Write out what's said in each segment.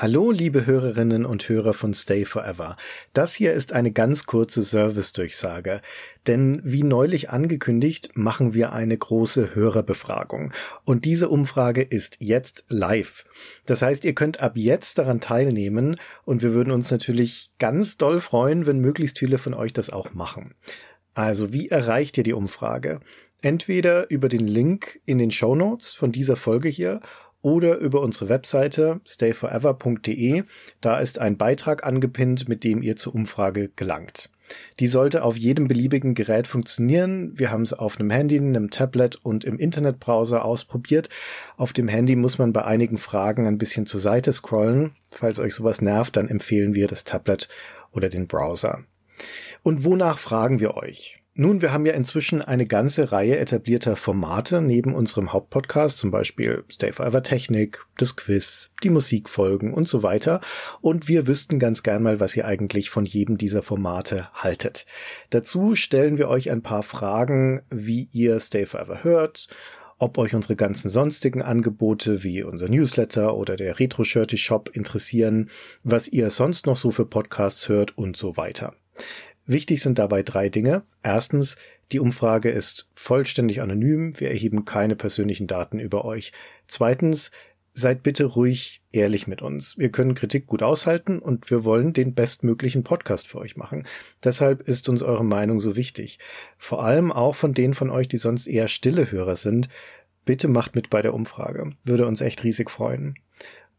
Hallo, liebe Hörerinnen und Hörer von Stay Forever. Das hier ist eine ganz kurze Service-Durchsage. Denn wie neulich angekündigt, machen wir eine große Hörerbefragung. Und diese Umfrage ist jetzt live. Das heißt, ihr könnt ab jetzt daran teilnehmen und wir würden uns natürlich ganz doll freuen, wenn möglichst viele von euch das auch machen. Also, wie erreicht ihr die Umfrage? Entweder über den Link in den Show Notes von dieser Folge hier oder über unsere Webseite stayforever.de. Da ist ein Beitrag angepinnt, mit dem ihr zur Umfrage gelangt. Die sollte auf jedem beliebigen Gerät funktionieren. Wir haben es auf einem Handy, einem Tablet und im Internetbrowser ausprobiert. Auf dem Handy muss man bei einigen Fragen ein bisschen zur Seite scrollen. Falls euch sowas nervt, dann empfehlen wir das Tablet oder den Browser. Und wonach fragen wir euch? Nun, wir haben ja inzwischen eine ganze Reihe etablierter Formate neben unserem Hauptpodcast, zum Beispiel Stay Forever Technik, das Quiz, die Musikfolgen und so weiter. Und wir wüssten ganz gern mal, was ihr eigentlich von jedem dieser Formate haltet. Dazu stellen wir euch ein paar Fragen, wie ihr Stay Forever hört, ob euch unsere ganzen sonstigen Angebote wie unser Newsletter oder der Retro Shirty Shop interessieren, was ihr sonst noch so für Podcasts hört und so weiter. Wichtig sind dabei drei Dinge. Erstens, die Umfrage ist vollständig anonym. Wir erheben keine persönlichen Daten über euch. Zweitens, seid bitte ruhig ehrlich mit uns. Wir können Kritik gut aushalten und wir wollen den bestmöglichen Podcast für euch machen. Deshalb ist uns eure Meinung so wichtig. Vor allem auch von denen von euch, die sonst eher stille Hörer sind. Bitte macht mit bei der Umfrage. Würde uns echt riesig freuen.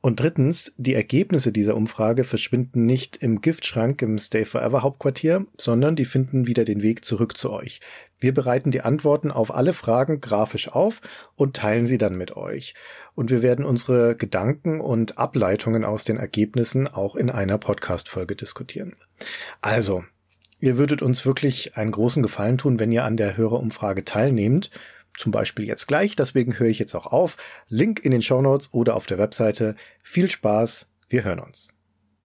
Und drittens, die Ergebnisse dieser Umfrage verschwinden nicht im Giftschrank im Stay Forever Hauptquartier, sondern die finden wieder den Weg zurück zu euch. Wir bereiten die Antworten auf alle Fragen grafisch auf und teilen sie dann mit euch. Und wir werden unsere Gedanken und Ableitungen aus den Ergebnissen auch in einer Podcast-Folge diskutieren. Also, ihr würdet uns wirklich einen großen Gefallen tun, wenn ihr an der Hörerumfrage teilnehmt zum Beispiel jetzt gleich, deswegen höre ich jetzt auch auf. Link in den Show Notes oder auf der Webseite. Viel Spaß, wir hören uns.